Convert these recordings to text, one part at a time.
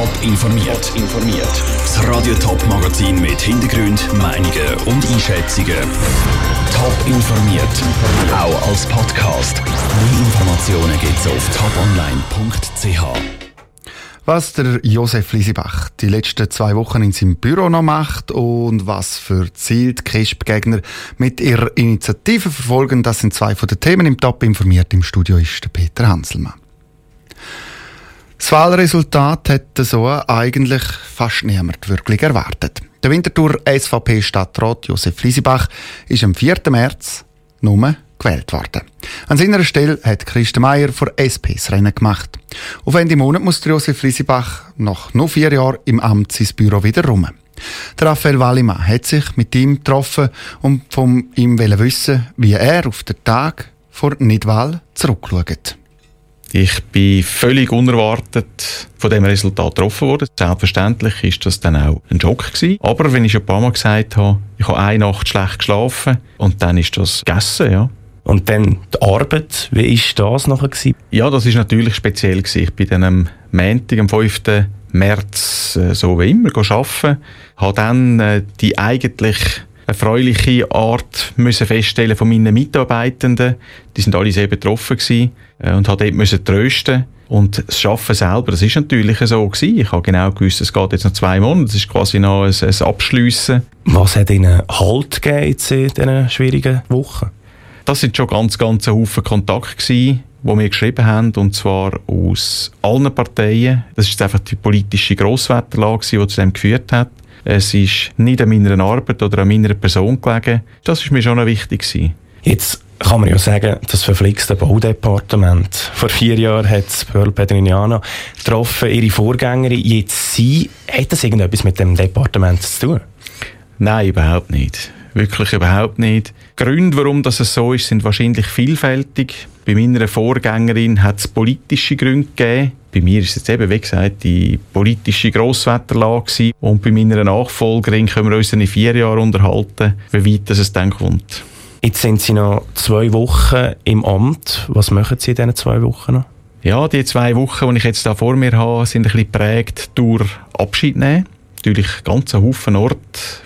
Top informiert. informiert. Das Radio Top Magazin mit Hintergrund, Meinungen und Einschätzungen. Top informiert, auch als Podcast. Mehr Informationen gibt's auf toponline.ch. Was der Josef Lisibach die letzten zwei Wochen in seinem Büro noch macht und was für Ziel die KISP-Gegner mit ihrer Initiative verfolgen, das sind zwei von den Themen im Top informiert. Im Studio ist der Peter Hanselmann. Das Wahlresultat hätte so eigentlich fast niemand wirklich erwartet. Der Winterthur SVP-Stadtrat Josef Liesibach ist am 4. März nur gewählt worden. An seiner Stelle hat Christen Meier vor SP das Rennen gemacht. Auf Ende Monat muss Josef Liesibach nach nur vier Jahren im Amt sein Büro wieder rum. Der Raphael Wallimann hat sich mit ihm getroffen und von ihm wissen, wie er auf den Tag vor Nidwahl zurückschaut. Ich bin völlig unerwartet von dem Resultat getroffen worden. Selbstverständlich ist das dann auch ein Schock gewesen. Aber wenn ich schon ein paar Mal gesagt habe, ich habe eine Nacht schlecht geschlafen und dann ist das gegessen, ja. Und dann die Arbeit, wie war das nachher? Gewesen? Ja, das ist natürlich speziell gewesen. Ich bin dann am Montag, am 5. März, äh, so wie immer, arbeiten. Habe dann äh, die eigentlich erfreuliche Art müssen feststellen von meinen Mitarbeitenden. Die sind alle sehr betroffen gewesen, äh, und hat dort müssen trösten. Und das Arbeiten selber, das ist natürlich so gewesen. Ich habe genau gewusst, es geht jetzt noch zwei Monate. Das ist quasi noch ein, ein Abschliessen. Was hat Ihnen Halt gegeben in diesen schwierigen Wochen? Das sind schon ganz, ganz ein Haufen Kontakte gewesen, die wir geschrieben haben, und zwar aus allen Parteien. Das ist einfach die politische Grosswetterlage, die zu dem geführt hat. Es ist nicht an meiner Arbeit oder an meiner Person gelegen. Das ist mir schon wichtig gewesen. Jetzt kann man ja sagen, das verflixte Baudepartement. Vor vier Jahren hat Pearl Pedrignano getroffen, ihre Vorgängerin. Jetzt sie. Hat das irgendetwas mit dem Departement zu tun? Nein, überhaupt nicht. Wirklich überhaupt nicht. Die Gründe, warum das so ist, sind wahrscheinlich vielfältig. Bei meiner Vorgängerin hat es politische Gründe gegeben. Bei mir ist es jetzt eben, wie gesagt, die politische Grosswetterlage gewesen. Und bei meiner Nachfolgerin können wir uns in vier Jahren unterhalten, wie weit es dann kommt. Jetzt sind Sie noch zwei Wochen im Amt. Was machen Sie in diesen zwei Wochen noch? Ja, die zwei Wochen, die ich jetzt da vor mir habe, sind ein bisschen geprägt durch Abschied nehmen. Natürlich ganz ein Haufen Orte,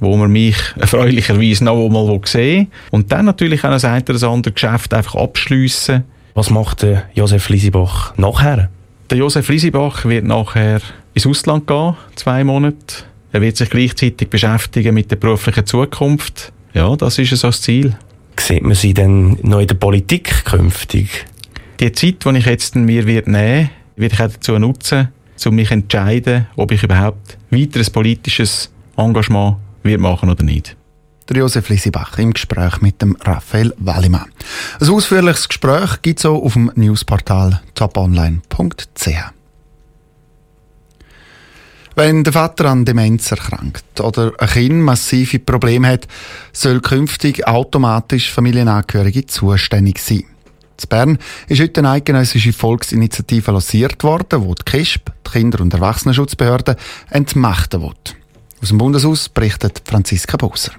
wo man mich erfreulicherweise noch einmal sehen. Und dann natürlich auch ein oder andere Geschäft einfach abschliessen. Was macht Josef Lisibach nachher? Der Josef Lisibach wird nachher ins Ausland gehen, zwei Monate. Er wird sich gleichzeitig beschäftigen mit der beruflichen Zukunft. Ja, das ist so das Ziel. Sieht man sie denn noch in der Politik künftig? Die Zeit, die ich jetzt mir wird nehmen werde ich auch dazu nutzen, um mich zu entscheiden, ob ich überhaupt weiteres politisches Engagement wird machen oder nicht der Josef Lisibach im Gespräch mit dem Raphael Wallimann. Ein ausführliches Gespräch gibt es auch auf dem Newsportal toponline.ch. Wenn der Vater an Demenz erkrankt oder ein Kind massive Probleme hat, soll künftig automatisch Familienangehörige zuständig sein. In Bern ist heute eine eidgenössische Volksinitiative lanciert worden, wo die KISP, die Kinder- und Erwachsenenschutzbehörde, entmachten will. Aus dem Bundeshaus berichtet Franziska Boser.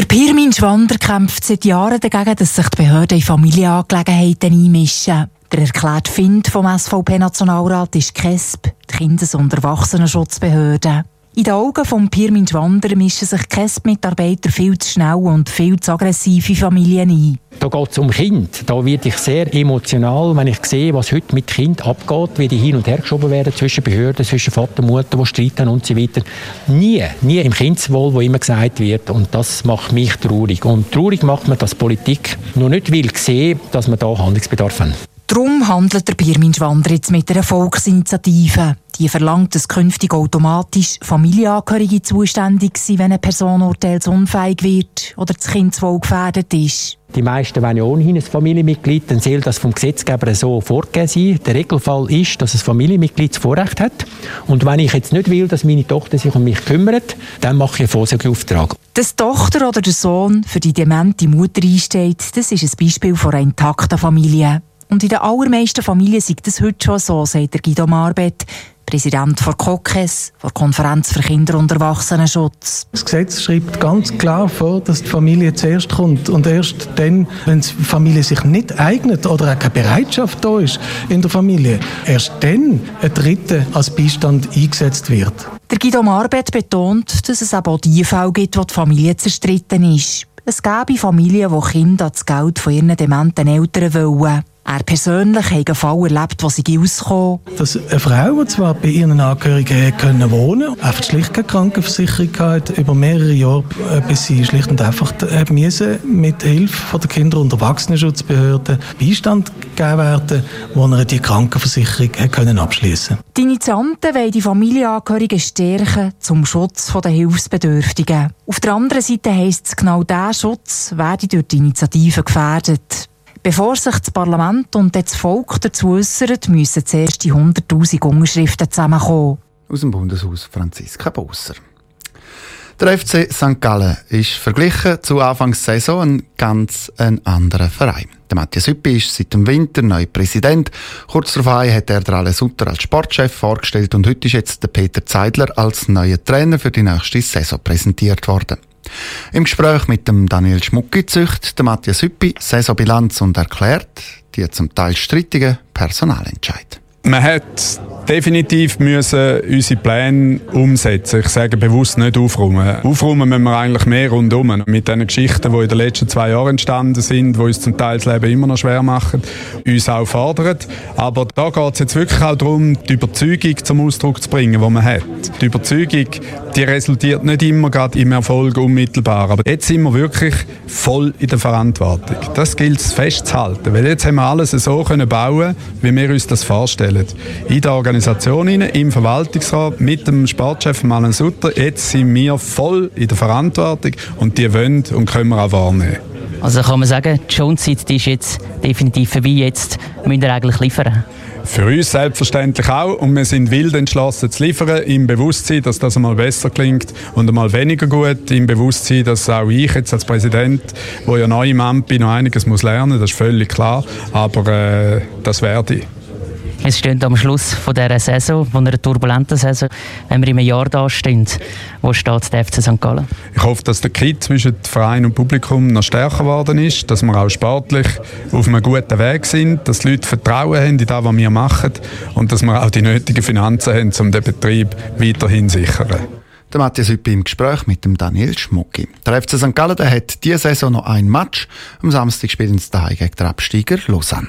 Der Pirmin Schwander kämpft seit Jahren dagegen, dass sich die Behörden in Familienangelegenheiten einmischen. Der erklärte Find vom SVP-Nationalrat ist KESB, die Kindes- und Erwachsenenschutzbehörde. In den Augen von Pirmin Schwander mischen sich KESB-Mitarbeiter viel zu schnell und viel zu aggressive Familien ein. Da geht es um Kind. Da werde ich sehr emotional, wenn ich sehe, was heute mit Kind abgeht, wie die hin und her geschoben werden zwischen Behörden, zwischen Vater und Mutter, die streiten und so weiter. Nie, nie im Kindeswohl, wo immer gesagt wird. Und das macht mich traurig. Und traurig macht man, dass Politik noch nicht will sehen, dass wir da Handlungsbedarf haben. Darum handelt der Birmin Schwander jetzt mit einer Volksinitiative. Die verlangt, dass künftig automatisch Familienangehörige zuständig sind, wenn eine Person urteilsunfähig wird oder das Kindeswohl gefährdet ist. Die meisten wollen ja ohnehin ein Familienmitglied, dann soll das vom Gesetzgeber so vorgegeben sein. Der Regelfall ist, dass ein Familienmitglied das Vorrecht hat. Und wenn ich jetzt nicht will, dass meine Tochter sich um mich kümmert, dann mache ich einen Vorsorgeauftrag. Dass die Tochter oder der Sohn für die demente Mutter einsteht, das ist ein Beispiel von einer intakten Familie. Und in den allermeisten Familien sieht das heute schon so, sagt der Guido Marbet. Präsident von COCES, der Konferenz für Kinder- und Erwachsenenschutz. Das Gesetz schreibt ganz klar vor, dass die Familie zuerst kommt und erst dann, wenn die Familie sich nicht eignet oder auch keine Bereitschaft da ist in der Familie, erst dann ein Dritter als Beistand eingesetzt wird. Der Guido Marbet betont, dass es aber auch die Fälle gibt, wo die Familie zerstritten ist. Es gäbe Familien, wo Kinder das Geld von ihren dementen Eltern wollen. Er persönlich hat einen Fall erlebt, wo sie auskommen. Dass eine Frau, die zwar bei ihren Angehörigen können wohnen einfach schlicht keine Krankenversicherung hatte, über mehrere Jahre, äh, bis sie schlicht und einfach müssen mit Hilfe von der Kinder- und Erwachsenenschutzbehörde Beistand gegeben werden, wo er die Krankenversicherung können abschließen Die Initianten wollen die Familienangehörigen stärken zum Schutz der Hilfsbedürftigen. Auf der anderen Seite heisst es, genau dieser Schutz werde durch die Initiative gefährdet. Bevor sich das Parlament und das Volk dazu äußern, müssen zuerst die 100.000 Unterschriften zusammenkommen. Aus dem Bundeshaus Franziska Bosser. Der FC St. Gallen ist verglichen zu Anfangs Saison ein ganz ein anderer Verein. Der Matthias Hüppi ist seit dem Winter neu Präsident. Kurz darauf hat er der Ale Sutter als Sportchef vorgestellt und heute ist jetzt der Peter Zeidler als neuer Trainer für die nächste Saison präsentiert worden. Im Gespräch mit dem Daniel Schmucki zücht der Matthias Hüppi Saisonbilanz und erklärt die zum Teil strittigen Personalentscheid. Man hat definitiv müssen unsere Pläne umsetzen. Ich sage bewusst nicht aufräumen. Aufräumen müssen wir eigentlich mehr rundum. Mit den Geschichten, die in den letzten zwei Jahren entstanden sind, die uns zum Teil das Leben immer noch schwer machen, uns auch fordern. Aber da geht es jetzt wirklich auch darum, die Überzeugung zum Ausdruck zu bringen, die man hat. Die Überzeugung, die resultiert nicht immer gerade im Erfolg unmittelbar. Aber jetzt sind wir wirklich voll in der Verantwortung. Das gilt es festzuhalten. Weil jetzt haben wir alles so können bauen, wie wir uns das vorstellen. In der Organisation im Verwaltungsrat mit dem Sportchef Malen Sutter. Jetzt sind wir voll in der Verantwortung und die wollen und können wir auch wahrnehmen. Also kann man sagen, die Schonzeit ist jetzt definitiv vorbei. Jetzt müssen wir eigentlich liefern. Für uns selbstverständlich auch. Und wir sind wild entschlossen zu liefern, im Bewusstsein, dass das einmal besser klingt und einmal weniger gut. Im Bewusstsein, dass auch ich jetzt als Präsident, wo ja neu im Amt bin, noch einiges muss lernen muss. Das ist völlig klar. Aber äh, das werde ich. Es steht am Schluss von dieser Saison, von einer turbulenten Saison, wenn wir im Jahr da stehen, wo steht der FC St. Gallen? Ich hoffe, dass der Kit zwischen Verein und Publikum noch stärker geworden ist, dass wir auch sportlich auf einem guten Weg sind, dass die Leute Vertrauen haben in das, was wir machen und dass wir auch die nötigen Finanzen haben, um den Betrieb weiterhin zu sichern. Der Matthias Hüppi im Gespräch mit dem Daniel Schmucki. Der FC St. Gallen der hat diese Saison noch ein Match. Am Samstag spielen sie daheim gegen den Absteiger Lausanne.